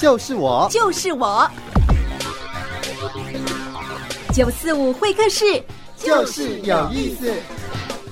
就是我，就是我。九四五会客室，就是有意思。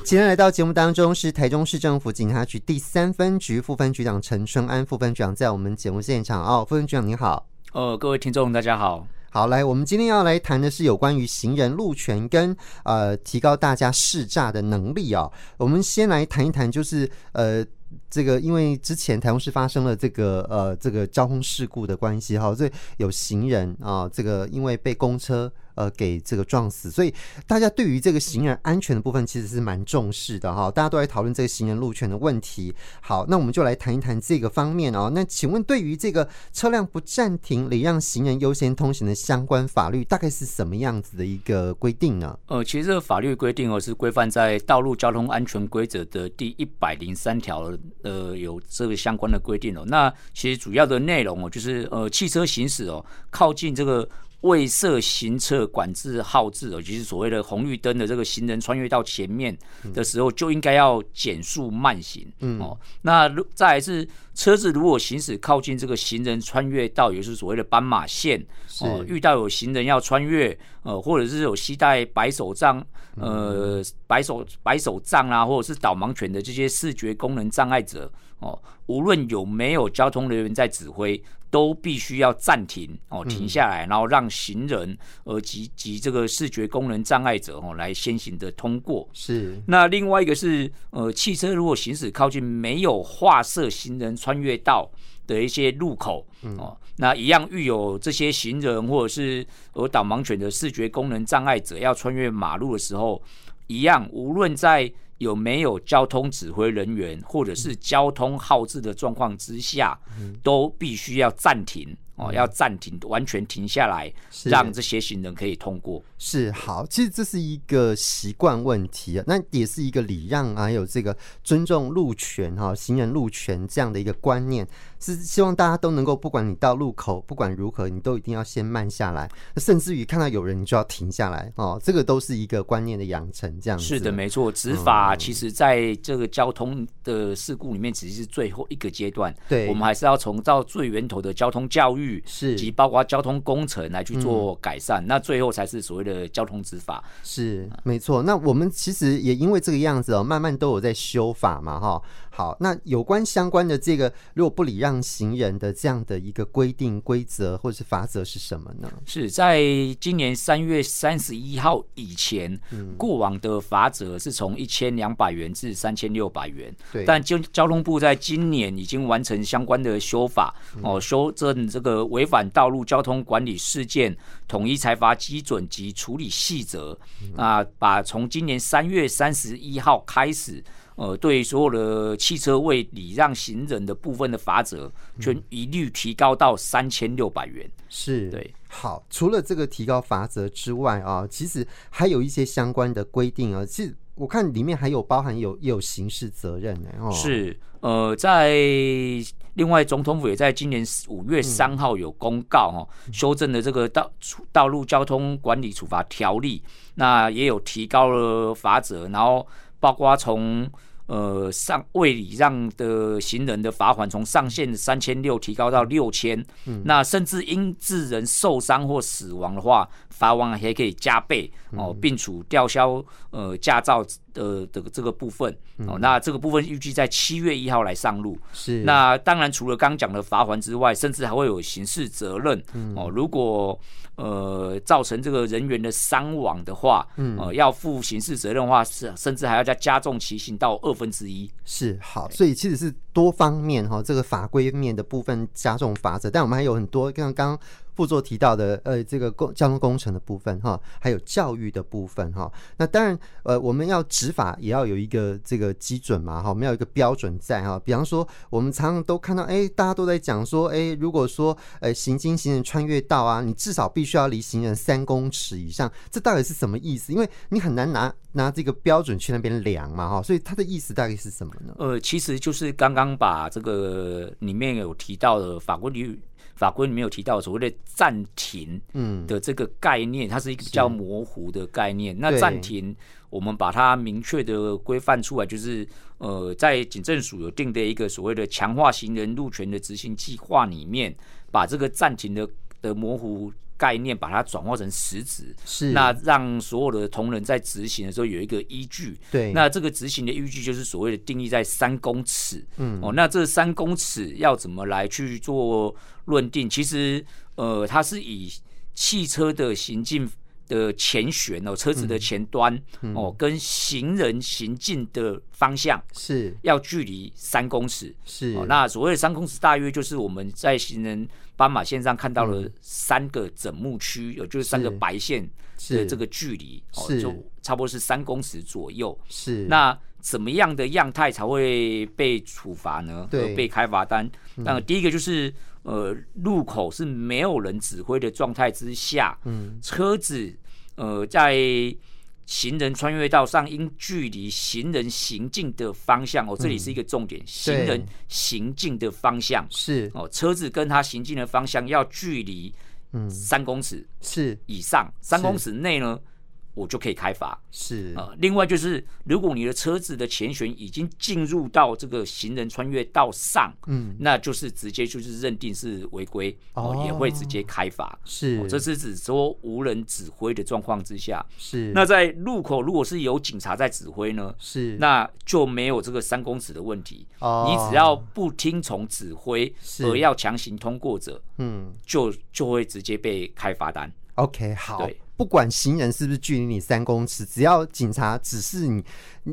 今天来到节目当中是台中市政府警察局第三分局副分局长陈春安副分局长，在我们节目现场哦，副分局长你好。呃，各位听众大家好。好，来，我们今天要来谈的是有关于行人路权跟呃提高大家识诈的能力哦。我们先来谈一谈，就是呃这个因为之前台中市发生了这个呃这个交通事故的关系哈，所以有行人啊这个因为被公车。呃，给这个撞死，所以大家对于这个行人安全的部分其实是蛮重视的哈。大家都在讨论这个行人路权的问题。好，那我们就来谈一谈这个方面哦。那请问，对于这个车辆不暂停礼让行人优先通行的相关法律，大概是什么样子的一个规定呢？呃，其实这个法律规定哦，是规范在《道路交通安全规则》的第一百零三条，呃，有这个相关的规定哦。那其实主要的内容哦，就是呃，汽车行驶哦，靠近这个。未设行车管制号志也，就是所谓的红绿灯的这个行人穿越到前面的时候，就应该要减速慢行。嗯哦，那再来是车子如果行驶靠近这个行人穿越道，也就是所谓的斑马线哦，遇到有行人要穿越，呃，或者是有携带白手杖，呃，白手白手杖啊，或者是导盲犬的这些视觉功能障碍者哦，无论有没有交通人员在指挥。都必须要暂停哦，停下来，然后让行人呃及及这个视觉功能障碍者哦来先行的通过。是。那另外一个是呃，汽车如果行驶靠近没有划设行人穿越道的一些路口哦，那一样遇有这些行人或者是有导盲犬的视觉功能障碍者要穿越马路的时候，一样无论在。有没有交通指挥人员或者是交通号志的状况之下，都必须要暂停哦，要暂停，完全停下来，让这些行人可以通过。是好，其实这是一个习惯问题啊，那也是一个礼让啊，还有这个尊重路权哈，行人路权这样的一个观念。是希望大家都能够，不管你到路口，不管如何，你都一定要先慢下来，甚至于看到有人，你就要停下来哦。这个都是一个观念的养成，这样子。是的，没错。执法其实在这个交通的事故里面，只是最后一个阶段。对，我们还是要从到最源头的交通教育，是及包括交通工程来去做改善，那最后才是所谓的交通执法。是，没错。那我们其实也因为这个样子哦，慢慢都有在修法嘛，哈。好，那有关相关的这个，如果不礼让行人的这样的一个规定、规则或者是法则是什么呢？是在今年三月三十一号以前，嗯、过往的罚则是从一千两百元至三千六百元。对，但交交通部在今年已经完成相关的修法，嗯、哦，修正这个违反道路交通管理事件统一裁罚基准及处理细则。嗯、啊，把从今年三月三十一号开始。呃，对所有的汽车位礼让行人的部分的罚则，全一律提高到三千六百元。是对。好，除了这个提高罚则之外啊，其实还有一些相关的规定啊。其实我看里面还有包含有有刑事责任呢。哦，是，呃，在另外总统府也在今年五月三号有公告哈，修正了这个道道路交通管理处罚条例，那也有提高了罚则，然后包括从。呃，上未礼让的行人的罚款从上限三千六提高到六千，那甚至因致人受伤或死亡的话，罚款还可以加倍哦，并处吊销呃驾照的的这个部分哦。那这个部分预计在七月一号来上路。是。那当然，除了刚讲的罚款之外，甚至还会有刑事责任哦。如果呃造成这个人员的伤亡的话，嗯呃，要负刑事责任的话，是甚至还要再加重其刑到二分之一。是好，所以其实是多方面哈，这个法规面的部分加重罚则，但我们还有很多像刚刚。副座提到的，呃，这个工交通工程的部分哈，还有教育的部分哈。那当然，呃，我们要执法也要有一个这个基准嘛哈，我们要有一个标准在哈。比方说，我们常常都看到，哎、大家都在讲说，哎、如果说，呃，行经行人穿越道啊，你至少必须要离行人三公尺以上，这到底是什么意思？因为你很难拿拿这个标准去那边量嘛哈。所以它的意思大概是什么呢？呃，其实就是刚刚把这个里面有提到的法规里法规里面有提到所谓的暂停嗯的这个概念，它是一个比较模糊的概念。那暂停，我们把它明确的规范出来，就是呃，在警政署有定的一个所谓的强化行人路权的执行计划里面，把这个暂停的的模糊。概念把它转化成实质，是那让所有的同仁在执行的时候有一个依据。对，那这个执行的依据就是所谓的定义在三公尺。嗯，哦，那这三公尺要怎么来去做论定？其实，呃，它是以汽车的行进的前悬哦，车子的前端、嗯、哦，跟行人行进的方向是要距离三公尺。是，哦，那所谓的三公尺，大约就是我们在行人。斑马线上看到了三个整木区，有、嗯、就是三个白线的这个距离，哦，就差不多是三公尺左右。是，那怎么样的样态才会被处罚呢？对，被开罚单。那第一个就是，呃，路口是没有人指挥的状态之下，嗯，车子呃在。行人穿越道上应距离行人行进的方向哦，这里是一个重点。嗯、行人行进的方向是哦，车子跟他行进的方向要距离嗯三公尺是以上，三公尺内呢？我就可以开罚，是啊、呃。另外就是，如果你的车子的前悬已经进入到这个行人穿越道上，嗯，那就是直接就是认定是违规，哦、呃，也会直接开罚。是、呃，这是指说无人指挥的状况之下，是。那在路口如果是有警察在指挥呢，是，那就没有这个三公尺的问题。哦，你只要不听从指挥而要强行通过者，嗯，就就会直接被开罚单。OK，好。对。不管行人是不是距离你三公尺，只要警察指示你，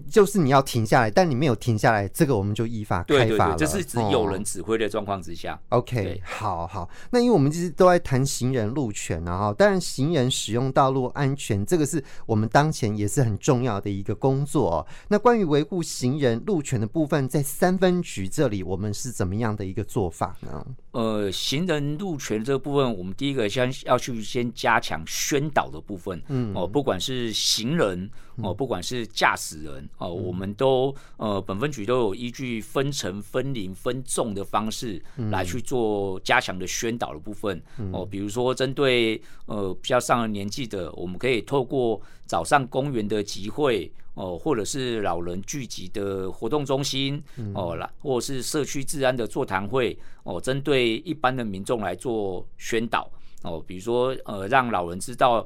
就是你要停下来，但你没有停下来，这个我们就依法开罚了。对对对，这是指有人指挥的状况之下。哦、OK，好好。那因为我们其实都在谈行人路权啊，哈，当然行人使用道路安全，这个是我们当前也是很重要的一个工作、哦。那关于维护行人路权的部分，在三分局这里，我们是怎么样的一个做法呢？呃，行人路权这个部分，我们第一个先要去先加强宣导的部分，嗯，哦，不管是行人，哦，不管是驾驶人，哦，我们都呃，本分局都有依据分层、分龄、分众的方式来去做加强的宣导的部分，哦，比如说针对呃比较上了年纪的，我们可以透过早上公园的集会。哦，或者是老人聚集的活动中心，哦，来，或者是社区治安的座谈会，哦，针对一般的民众来做宣导，哦，比如说，呃，让老人知道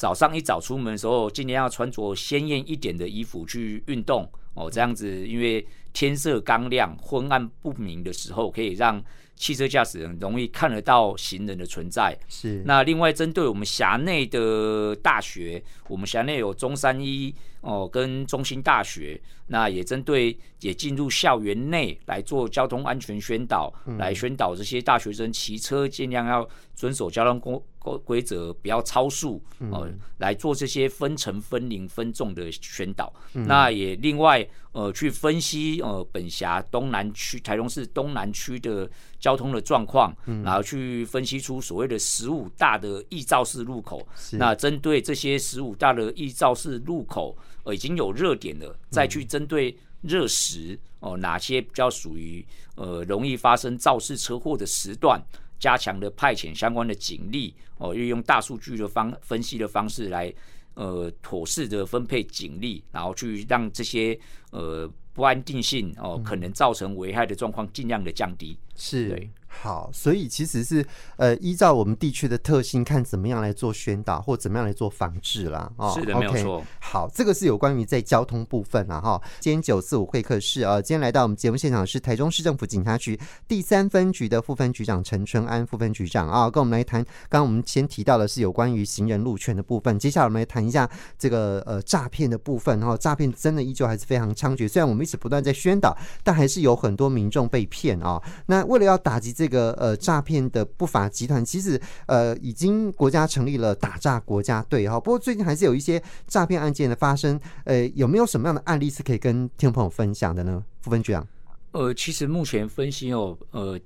早上一早出门的时候，尽量要穿着鲜艳一点的衣服去运动，哦，这样子，因为天色刚亮、昏暗不明的时候，可以让汽车驾驶人容易看得到行人的存在。是。那另外，针对我们辖内的大学，我们辖内有中山医。哦，跟中心大学，那也针对也进入校园内来做交通安全宣导，嗯、来宣导这些大学生骑车尽量要遵守交通规规则，不要超速，哦、呃，来做这些分层、分龄、分重的宣导。嗯、那也另外呃去分析呃本辖东南区、台中市东南区的交通的状况，嗯、然后去分析出所谓的十五大的易肇事路口。那针对这些十五大的易肇事路口。呃，已经有热点了，再去针对热时哦、呃，哪些比较属于呃容易发生肇事车祸的时段，加强的派遣相关的警力哦，运、呃、用大数据的方分析的方式来呃妥适的分配警力，然后去让这些呃不安定性哦、呃、可能造成危害的状况尽量的降低。是，对。好，所以其实是呃，依照我们地区的特性，看怎么样来做宣导，或怎么样来做防治啦。哦，是的，没有错。好，这个是有关于在交通部分啊。哈。今天九四五会客室啊，今天来到我们节目现场是台中市政府警察局第三分局的副分局长陈春安副分局长啊，跟我们来谈。刚刚我们先提到的是有关于行人路权的部分，接下来我们来谈一下这个呃诈骗的部分。哈，诈骗真的依旧还是非常猖獗，虽然我们一直不断在宣导，但还是有很多民众被骗啊。那为了要打击这个呃诈骗的不法集团，其实呃已经国家成立了打诈国家队哈。不过最近还是有一些诈骗案件的发生，呃，有没有什么样的案例是可以跟听众朋友分享的呢？副分局长，呃，其实目前分析哦，呃，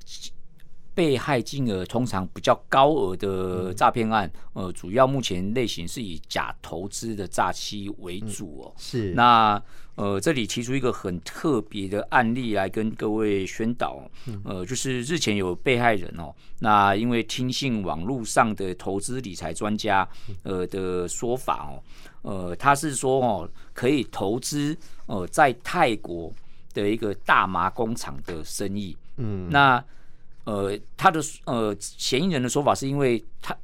被害金额通常比较高额的诈骗案，呃，主要目前类型是以假投资的诈欺为主哦。是。那呃，这里提出一个很特别的案例来跟各位宣导，呃，就是日前有被害人哦，那因为听信网络上的投资理财专家呃的说法哦，呃，他是说哦，可以投资呃在泰国的一个大麻工厂的生意，嗯，那。呃，他的呃嫌疑人的说法是因为他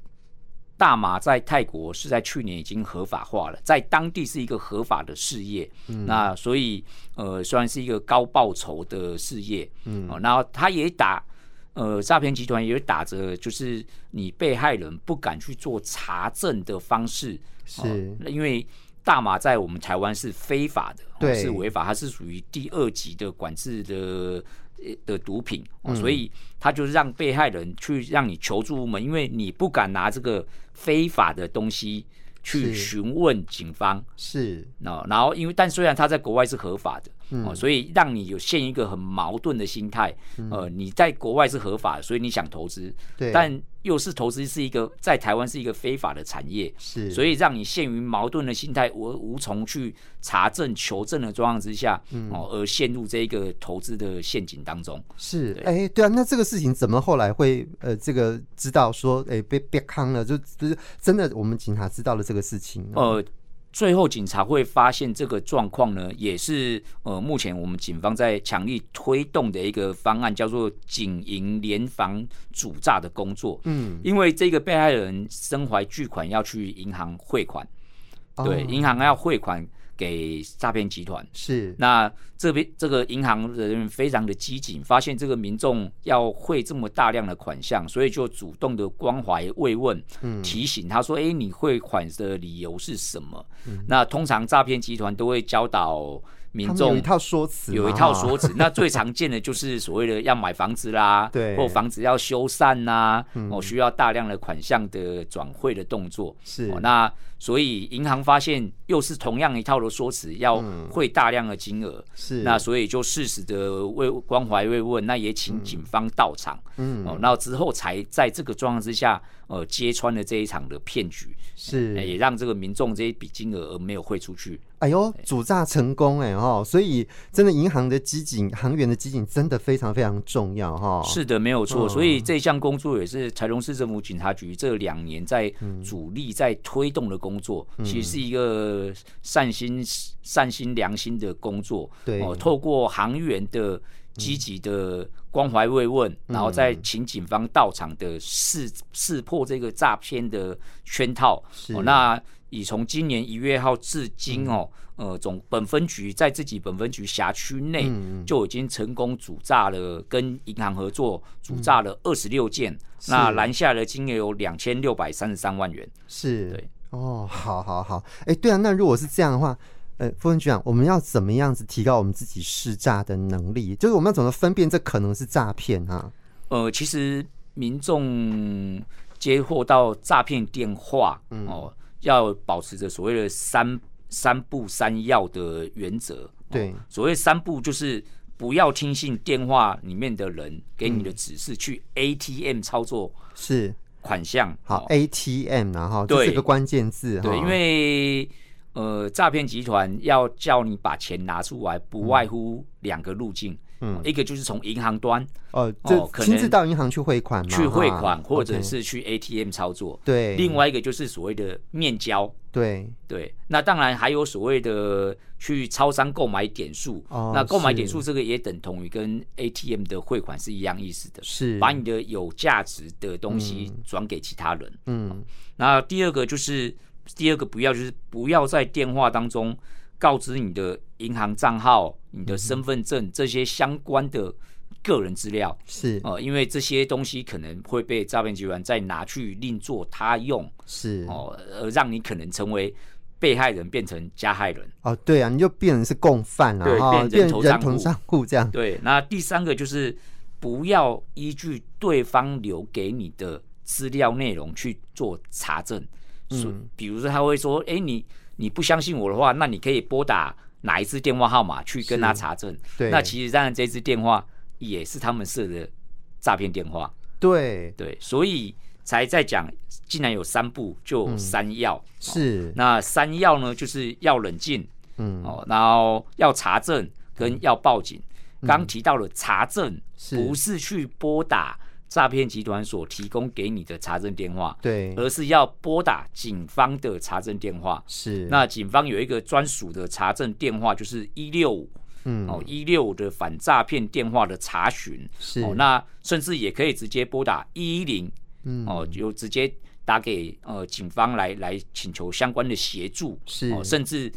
大麻在泰国是在去年已经合法化了，在当地是一个合法的事业，嗯，那所以呃虽然是一个高报酬的事业，嗯，然后他也打呃诈骗集团也打着就是你被害人不敢去做查证的方式，是，呃，因为大麻在我们台湾是非法的，对，是违法，它是属于第二级的管制的。的毒品，所以他就是让被害人去让你求助无门，因为你不敢拿这个非法的东西去询问警方。是，那然后因为，但虽然他在国外是合法的。哦，所以让你有陷一个很矛盾的心态，呃，你在国外是合法的，所以你想投资，对，但又是投资是一个在台湾是一个非法的产业，是，所以让你陷于矛盾的心态，我无从去查证求证的状况之下，哦，而陷入这一个投资的陷阱当中。是，哎、欸，对啊，那这个事情怎么后来会呃，这个知道说，哎、欸，被被坑了，就就是真的，我们警察知道了这个事情，呃。最后，警察会发现这个状况呢，也是呃，目前我们警方在强力推动的一个方案，叫做“警营联防主诈”的工作。嗯，因为这个被害人身怀巨款要去银行汇款，对，银行要汇款。给诈骗集团是，那这边这个银行的人非常的机警，发现这个民众要汇这么大量的款项，所以就主动的关怀慰问，嗯，提醒他说：“哎、欸，你汇款的理由是什么？”嗯、那通常诈骗集团都会教导。民众有一套说辞，有一套说辞。那最常见的就是所谓的要买房子啦，对，或房子要修缮呐、啊，哦，需要大量的款项的转汇的动作。是，那所以银行发现又是同样一套的说辞，要汇大量的金额。是，那所以就适时的慰关怀慰问，那也请警方到场。嗯，哦，那之后才在这个状况之下，呃，揭穿了这一场的骗局。是，也让这个民众这一笔金额而没有汇出去。哎呦，主诈成功哎哈，所以真的银行的机警、行员的机警真的非常非常重要哈。是的，没有错。所以这项工作也是台中市政府警察局这两年在主力在推动的工作，其实是一个善心、善心良心的工作。对，哦，透过行员的积极的关怀慰问，然后再请警方到场的识识破这个诈骗的圈套。哦，那。以从今年一月号至今哦，呃，总本分局在自己本分局辖区内就已经成功主诈了，跟银行合作主诈了二十六件，那拦下的金额有两千六百三十三万元。是，对，哦，好好好，哎，对啊，那如果是这样的话，呃，副分局长，我们要怎么样子提高我们自己试诈的能力？就是我们要怎么分辨这可能是诈骗啊？呃，其实民众接获到诈骗电话，哦。要保持着所谓的三三不三要的原则。对，所谓三不就是不要听信电话里面的人给你的指示，去 ATM 操作是款项。好，ATM 然后这是个关键字。对，因为呃，诈骗集团要叫你把钱拿出来，不外乎两个路径。嗯，一个就是从银行端哦，就亲自到银行去汇款嘛，去汇款，或者是去 ATM 操作。对，另外一个就是所谓的面交。对对，那当然还有所谓的去超商购买点数。哦，那购买点数这个也等同于跟 ATM 的汇款是一样意思的，是把你的有价值的东西转给其他人。嗯，那第二个就是第二个不要就是不要在电话当中。告知你的银行账号、你的身份证这些相关的个人资料。是。哦，因为这些东西可能会被诈骗集团再拿去另作他用，是。哦，而让你可能成为被害人变成加害人。哦，对啊，你就变成是共犯了，对，变人头账户。这样。对，那第三个就是不要依据对方留给你的资料内容去做查证，嗯，比如说他会说，哎，你。你不相信我的话，那你可以拨打哪一支电话号码去跟他查证。对，那其实当然这支电话也是他们设的诈骗电话。对。对，所以才在讲，既然有三步，就有三要。嗯、是。那三要呢，就是要冷静，嗯。哦，然后要查证跟要报警。刚、嗯、提到了查证，不是去拨打诈骗集团所提供给你的查证电话，对，而是要拨打警方的查证电话。是，那警方有一个专属的查证电话，就是一六五，嗯，哦，一六的反诈骗电话的查询。是，哦，那甚至也可以直接拨打一一零，嗯，哦，就直接打给呃警方来来请求相关的协助。是，哦，甚至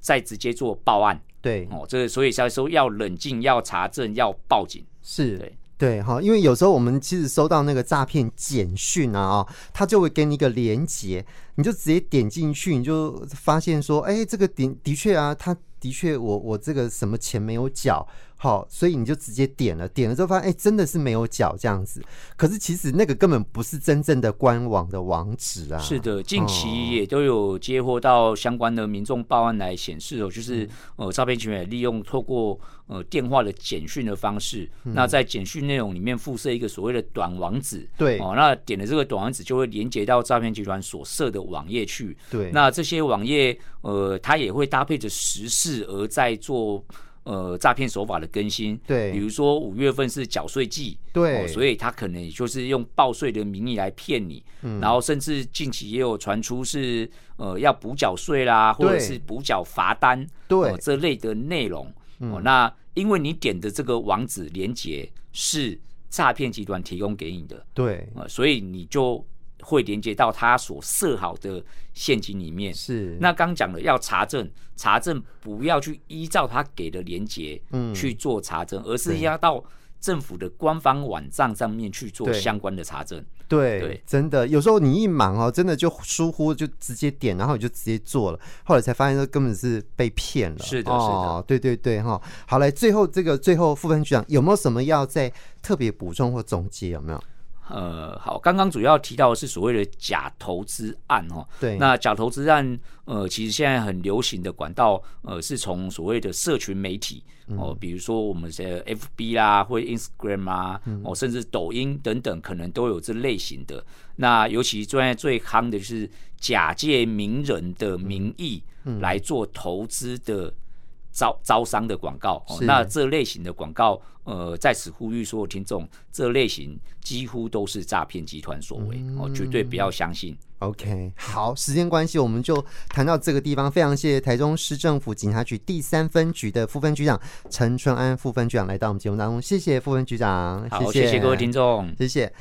再直接做报案。对哦，这个所以才说要冷静，要查证，要报警。是对对哈，因为有时候我们其实收到那个诈骗简讯啊，哦，他就会给你一个连接，你就直接点进去，你就发现说，哎，这个点的确啊，他的确我我这个什么钱没有缴。好，所以你就直接点了，点了之后发现，哎、欸，真的是没有脚这样子。可是其实那个根本不是真正的官网的网址啊。是的，近期也都有接获到相关的民众报案来显示哦，就是呃，诈骗集团利用透过呃电话的简讯的方式，嗯、那在简讯内容里面附设一个所谓的短网址。对哦，那点了这个短网址就会连接到诈骗集团所设的网页去。对，那这些网页呃，它也会搭配着时事而在做。呃，诈骗手法的更新，对，比如说五月份是缴税季，对、哦，所以他可能就是用报税的名义来骗你，嗯，然后甚至近期也有传出是呃要补缴税啦，或者是补缴罚单，对、呃，这类的内容，哦、那因为你点的这个网址连接是诈骗集团提供给你的，对，呃，所以你就。会连接到他所设好的陷阱里面。是，那刚讲了要查证，查证不要去依照他给的连接去做查证，嗯、而是要到政府的官方网站上面去做相关的查证。对，对，真的，有时候你一忙哦，真的就疏忽，就直接点，然后你就直接做了，后来才发现说根本是被骗了。是的，哦、是的，对对对哈。好来，最后这个最后副分局长有没有什么要再特别补充或总结？有没有？呃，好，刚刚主要提到的是所谓的假投资案哈。对。那假投资案，呃，其实现在很流行的管道，呃，是从所谓的社群媒体哦、呃，比如说我们的 FB 啦，或 Instagram 啊，哦、呃，甚至抖音等等，可能都有这类型的。那尤其现在最夯的就是假借名人的名义来做投资的招招商的广告。哦、呃，那这类型的广告。呃，在此呼吁所有听众，这类型几乎都是诈骗集团所为，哦、嗯，绝对不要相信。OK，好，时间关系，我们就谈到这个地方。非常谢谢台中市政府警察局第三分局的副分局长陈春安副分局长来到我们节目当中，谢谢副分局长，好，谢谢各位听众，谢谢。